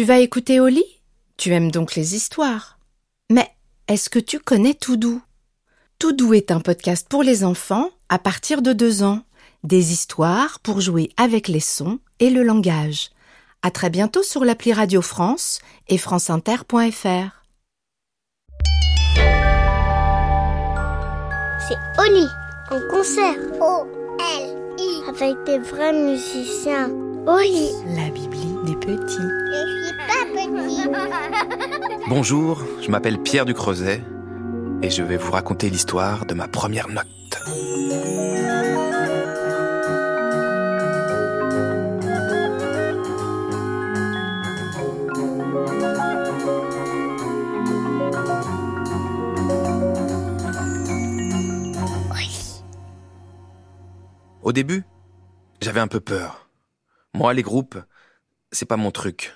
Tu vas écouter Oli Tu aimes donc les histoires. Mais est-ce que tu connais Toudou Toudou est un podcast pour les enfants à partir de deux ans. Des histoires pour jouer avec les sons et le langage. À très bientôt sur l'appli Radio France et franceinter.fr. C'est Oli en concert. O-L-I. Avec des vrais musiciens. Oli. La Bibli des petits. Bonjour, je m'appelle Pierre du Creuset et je vais vous raconter l'histoire de ma première note. Au début, j'avais un peu peur. Moi, les groupes, c'est pas mon truc.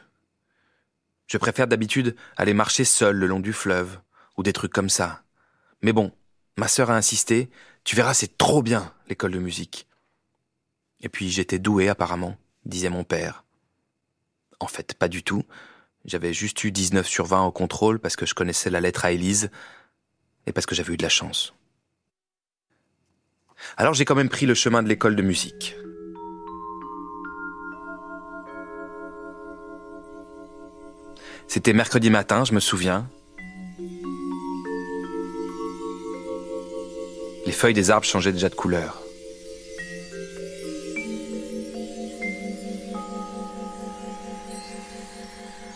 Je préfère d'habitude aller marcher seul le long du fleuve, ou des trucs comme ça. Mais bon, ma sœur a insisté, tu verras, c'est trop bien, l'école de musique. Et puis j'étais doué apparemment, disait mon père. En fait, pas du tout. J'avais juste eu 19 sur 20 au contrôle parce que je connaissais la lettre à Élise et parce que j'avais eu de la chance. Alors j'ai quand même pris le chemin de l'école de musique. C'était mercredi matin, je me souviens. Les feuilles des arbres changeaient déjà de couleur.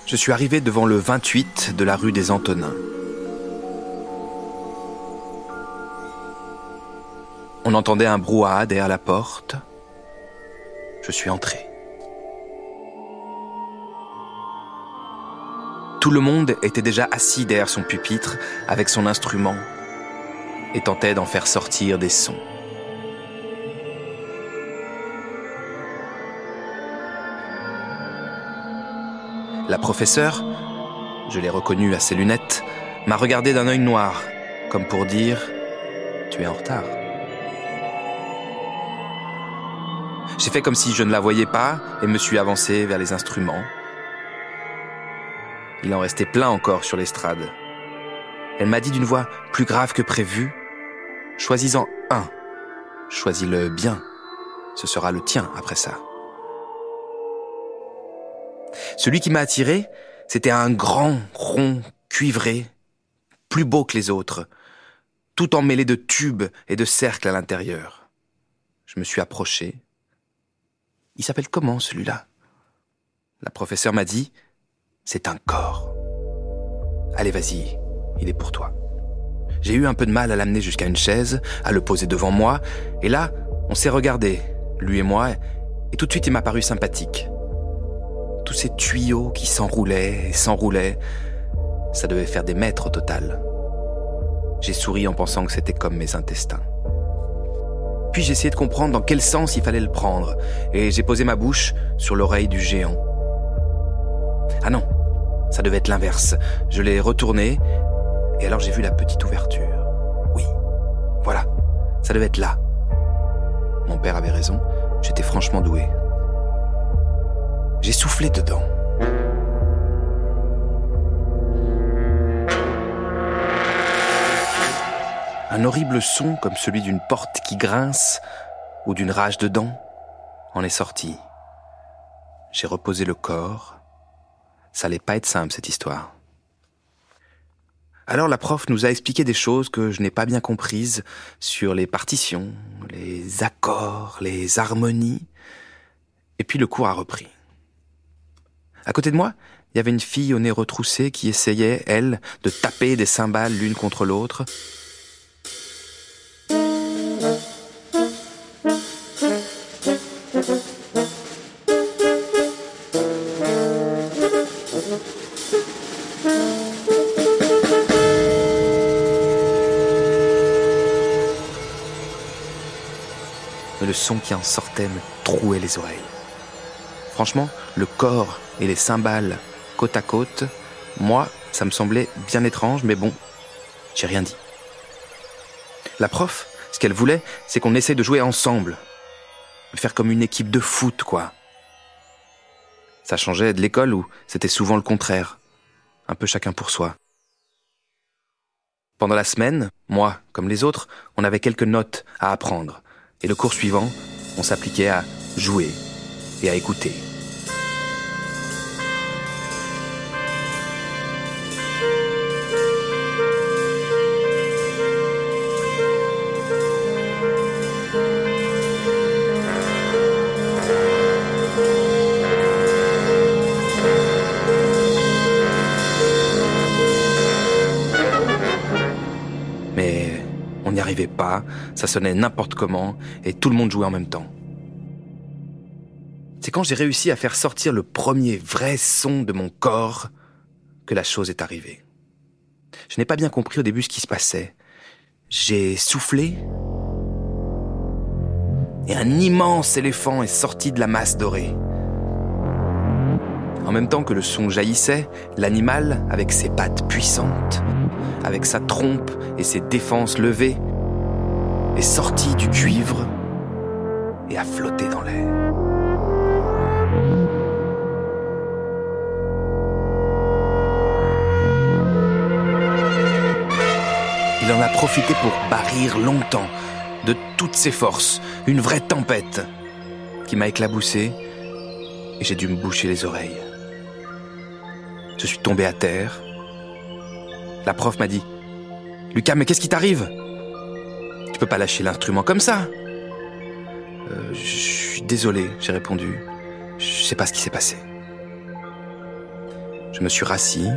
Je suis arrivé devant le 28 de la rue des Antonins. On entendait un brouhaha derrière la porte. Je suis entré. Tout le monde était déjà assis derrière son pupitre avec son instrument et tentait d'en faire sortir des sons. La professeure, je l'ai reconnue à ses lunettes, m'a regardé d'un œil noir, comme pour dire ⁇ Tu es en retard ⁇ J'ai fait comme si je ne la voyais pas et me suis avancé vers les instruments. Il en restait plein encore sur l'estrade. Elle m'a dit d'une voix plus grave que prévu, Choisis-en un. Choisis-le bien. Ce sera le tien après ça. Celui qui m'a attiré, c'était un grand, rond, cuivré, plus beau que les autres, tout emmêlé de tubes et de cercles à l'intérieur. Je me suis approché. Il s'appelle comment celui-là? La professeure m'a dit, c'est un corps. Allez, vas-y, il est pour toi. J'ai eu un peu de mal à l'amener jusqu'à une chaise, à le poser devant moi, et là, on s'est regardé, lui et moi, et tout de suite il m'a paru sympathique. Tous ces tuyaux qui s'enroulaient et s'enroulaient, ça devait faire des mètres au total. J'ai souri en pensant que c'était comme mes intestins. Puis j'ai essayé de comprendre dans quel sens il fallait le prendre, et j'ai posé ma bouche sur l'oreille du géant. Ah non, ça devait être l'inverse. Je l'ai retourné, et alors j'ai vu la petite ouverture. Oui, voilà, ça devait être là. Mon père avait raison, j'étais franchement doué. J'ai soufflé dedans. Un horrible son comme celui d'une porte qui grince ou d'une rage de dents en est sorti. J'ai reposé le corps. Ça allait pas être simple cette histoire. Alors la prof nous a expliqué des choses que je n'ai pas bien comprises sur les partitions, les accords, les harmonies. Et puis le cours a repris. À côté de moi, il y avait une fille au nez retroussé qui essayait, elle, de taper des cymbales l'une contre l'autre. Mais le son qui en sortait me trouait les oreilles. Franchement, le corps et les cymbales côte à côte, moi, ça me semblait bien étrange, mais bon, j'ai rien dit. La prof, ce qu'elle voulait, c'est qu'on essaie de jouer ensemble. Faire comme une équipe de foot, quoi. Ça changeait de l'école où c'était souvent le contraire. Un peu chacun pour soi. Pendant la semaine, moi, comme les autres, on avait quelques notes à apprendre. Et le cours suivant, on s'appliquait à jouer et à écouter. Mais on n'y arrivait pas, ça sonnait n'importe comment, et tout le monde jouait en même temps. C'est quand j'ai réussi à faire sortir le premier vrai son de mon corps que la chose est arrivée. Je n'ai pas bien compris au début ce qui se passait. J'ai soufflé, et un immense éléphant est sorti de la masse dorée. En même temps que le son jaillissait, l'animal, avec ses pattes puissantes, avec sa trompe et ses défenses levées, est sorti du cuivre et a flotté dans l'air. Il en a profité pour barrir longtemps, de toutes ses forces, une vraie tempête, qui m'a éclaboussé et j'ai dû me boucher les oreilles. Je suis tombé à terre. La prof m'a dit Lucas, mais qu'est-ce qui t'arrive? Tu peux pas lâcher l'instrument comme ça Euh, Je suis désolé, j'ai répondu. Je sais pas ce qui s'est passé. Je me suis rassis,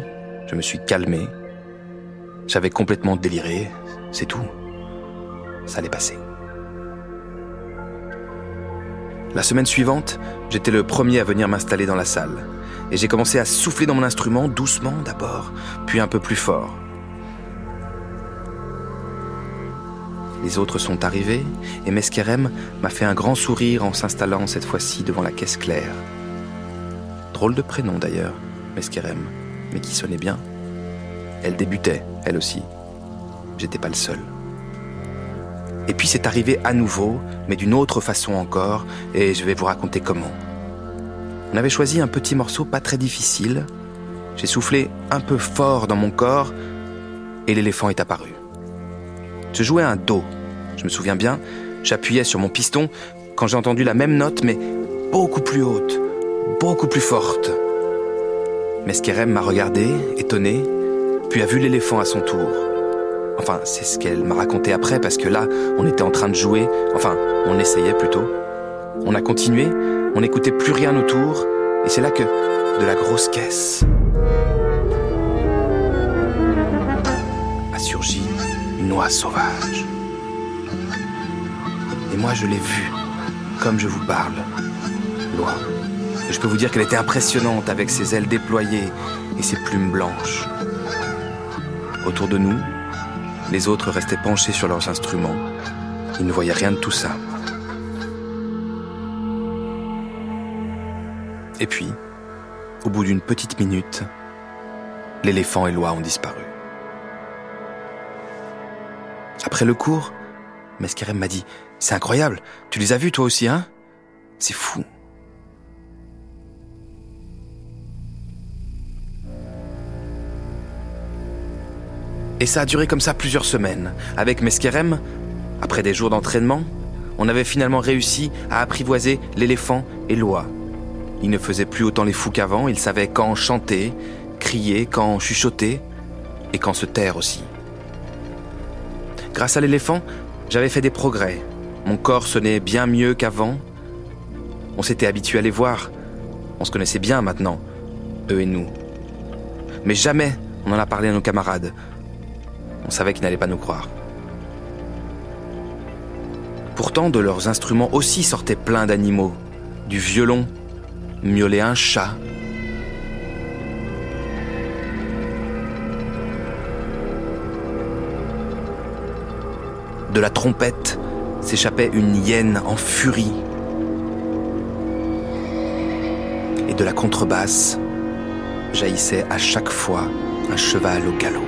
je me suis calmé. J'avais complètement déliré, c'est tout. Ça allait passer. La semaine suivante, j'étais le premier à venir m'installer dans la salle. Et j'ai commencé à souffler dans mon instrument doucement d'abord, puis un peu plus fort. Les autres sont arrivés et Meskerem m'a fait un grand sourire en s'installant cette fois-ci devant la caisse claire. Drôle de prénom d'ailleurs, Meskerem, mais qui sonnait bien. Elle débutait, elle aussi. J'étais pas le seul. Et puis c'est arrivé à nouveau, mais d'une autre façon encore, et je vais vous raconter comment. On avait choisi un petit morceau pas très difficile. J'ai soufflé un peu fort dans mon corps, et l'éléphant est apparu. Je jouais un Do. Je me souviens bien, j'appuyais sur mon piston quand j'ai entendu la même note, mais beaucoup plus haute, beaucoup plus forte. Meskerem m'a regardé, étonné, puis a vu l'éléphant à son tour. Enfin, c'est ce qu'elle m'a raconté après, parce que là, on était en train de jouer, enfin, on essayait plutôt. On a continué, on n'écoutait plus rien autour, et c'est là que, de la grosse caisse, une oie sauvage. Et moi, je l'ai vue, comme je vous parle, l'oie. Et je peux vous dire qu'elle était impressionnante avec ses ailes déployées et ses plumes blanches. Autour de nous, les autres restaient penchés sur leurs instruments. Ils ne voyaient rien de tout ça. Et puis, au bout d'une petite minute, l'éléphant et l'oie ont disparu. Le cours, Meskerem m'a dit C'est incroyable, tu les as vus toi aussi, hein? C'est fou. Et ça a duré comme ça plusieurs semaines. Avec Meskerem, après des jours d'entraînement, on avait finalement réussi à apprivoiser l'éléphant et l'oie. Il ne faisait plus autant les fous qu'avant, il savait quand chanter, crier, quand chuchoter, et quand se taire aussi. Grâce à l'éléphant, j'avais fait des progrès. Mon corps sonnait bien mieux qu'avant. On s'était habitué à les voir. On se connaissait bien maintenant, eux et nous. Mais jamais on en a parlé à nos camarades. On savait qu'ils n'allaient pas nous croire. Pourtant, de leurs instruments aussi sortaient plein d'animaux. Du violon, miaulait un chat. de la trompette s'échappait une hyène en furie. Et de la contrebasse jaillissait à chaque fois un cheval au galop.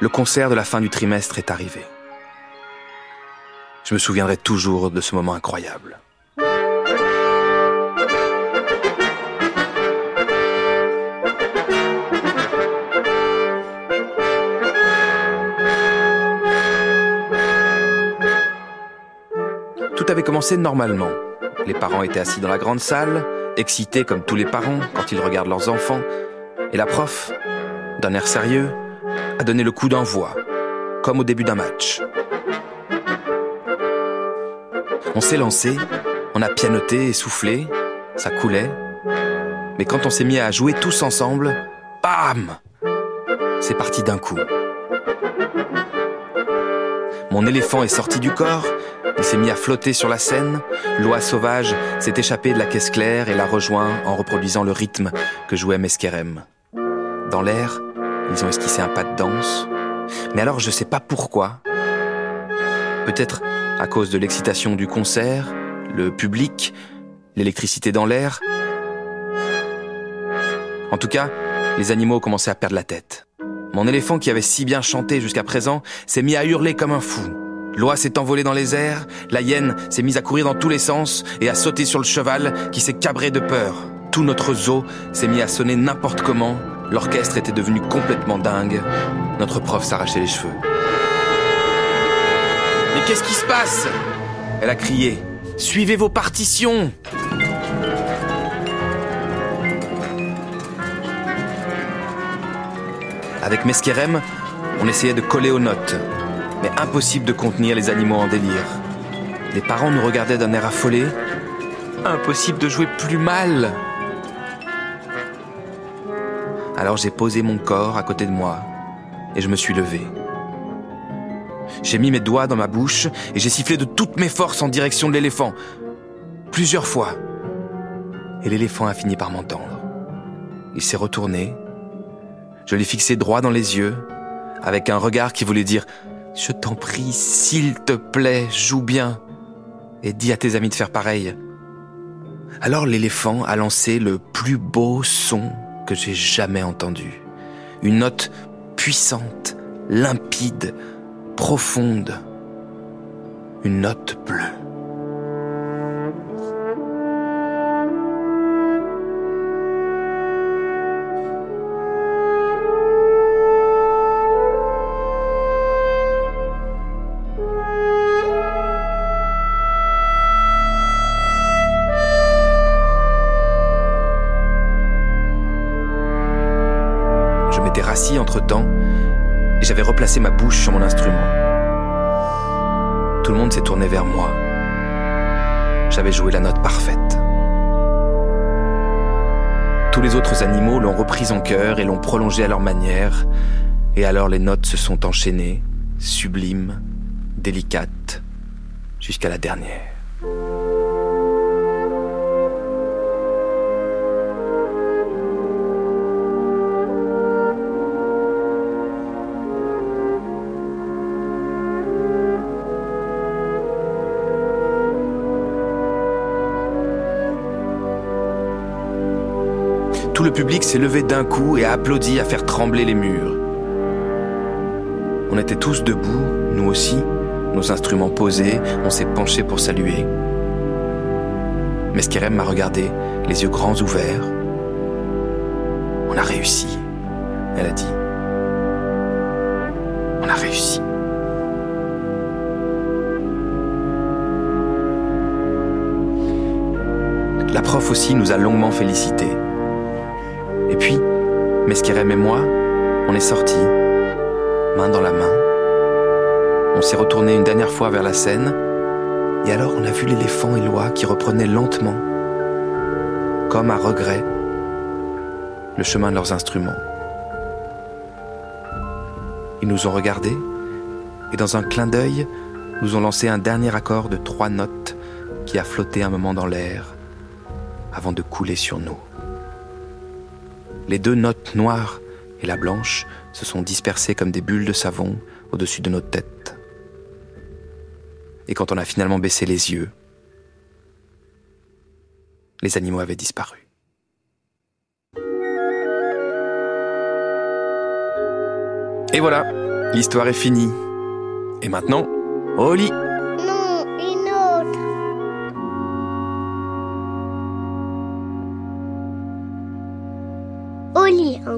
Le concert de la fin du trimestre est arrivé. Je me souviendrai toujours de ce moment incroyable. Tout avait commencé normalement. Les parents étaient assis dans la grande salle, excités comme tous les parents quand ils regardent leurs enfants, et la prof, d'un air sérieux, a donné le coup d'envoi, comme au début d'un match. On s'est lancé, on a pianoté et soufflé, ça coulait, mais quand on s'est mis à jouer tous ensemble, bam C'est parti d'un coup. Mon éléphant est sorti du corps, il s'est mis à flotter sur la scène, l'oie sauvage s'est échappée de la caisse claire et l'a rejoint en reproduisant le rythme que jouait Meskerem. Dans l'air, ils ont esquissé un pas de danse. Mais alors je sais pas pourquoi. Peut-être à cause de l'excitation du concert, le public, l'électricité dans l'air. En tout cas, les animaux commençaient à perdre la tête. Mon éléphant qui avait si bien chanté jusqu'à présent s'est mis à hurler comme un fou. L'oie s'est envolée dans les airs, la hyène s'est mise à courir dans tous les sens et à sauter sur le cheval qui s'est cabré de peur. Tout notre zoo s'est mis à sonner n'importe comment L'orchestre était devenu complètement dingue. Notre prof s'arrachait les cheveux. Mais qu'est-ce qui se passe? Elle a crié. Suivez vos partitions Avec Meskerem, on essayait de coller aux notes, mais impossible de contenir les animaux en délire. Les parents nous regardaient d'un air affolé. Impossible de jouer plus mal alors j'ai posé mon corps à côté de moi et je me suis levé. J'ai mis mes doigts dans ma bouche et j'ai sifflé de toutes mes forces en direction de l'éléphant. Plusieurs fois. Et l'éléphant a fini par m'entendre. Il s'est retourné. Je l'ai fixé droit dans les yeux, avec un regard qui voulait dire ⁇ Je t'en prie, s'il te plaît, joue bien, et dis à tes amis de faire pareil. ⁇ Alors l'éléphant a lancé le plus beau son que j'ai jamais entendu. Une note puissante, limpide, profonde. Une note bleue. entre-temps et j'avais replacé ma bouche sur mon instrument. Tout le monde s'est tourné vers moi. J'avais joué la note parfaite. Tous les autres animaux l'ont reprise en chœur et l'ont prolongée à leur manière, et alors les notes se sont enchaînées, sublimes, délicates, jusqu'à la dernière. Tout le public s'est levé d'un coup et a applaudi à faire trembler les murs. On était tous debout, nous aussi, nos instruments posés, on s'est penché pour saluer. Meskerem m'a regardé, les yeux grands ouverts. On a réussi, elle a dit. On a réussi. La prof aussi nous a longuement félicités. Et puis, Meskerem et moi, on est sortis, main dans la main. On s'est retourné une dernière fois vers la scène, et alors on a vu l'éléphant et l'oie qui reprenaient lentement, comme à regret, le chemin de leurs instruments. Ils nous ont regardés, et dans un clin d'œil, nous ont lancé un dernier accord de trois notes qui a flotté un moment dans l'air avant de couler sur nous. Les deux notes noires et la blanche se sont dispersées comme des bulles de savon au-dessus de nos têtes. Et quand on a finalement baissé les yeux, les animaux avaient disparu. Et voilà, L'histoire est finie. Et maintenant, au lit.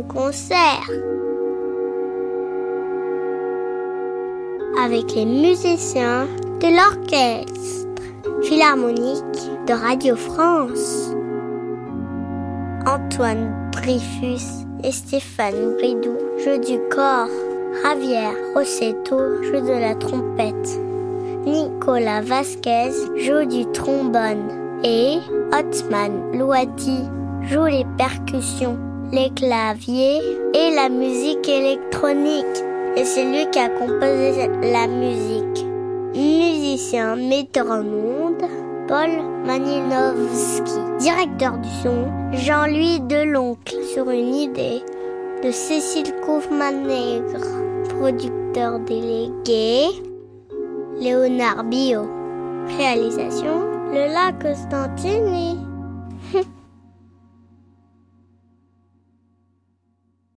Concert. Avec les musiciens de l'orchestre philharmonique de Radio France. Antoine Dreyfus et Stéphane Bridou, jeu du corps. Javier Rossetto joue de la trompette. Nicolas Vasquez joue du trombone. Et Otman Louati joue les percussions, les claviers et la musique électronique. Et c'est lui qui a composé la musique. Musicien, metteur en ondes, Paul Maninovski. Directeur du son, Jean-Louis Deloncle sur une idée de Cécile Kaufmann-Nègre. Producteur délégué, Léonard Bio. Réalisation, le lac Constantini.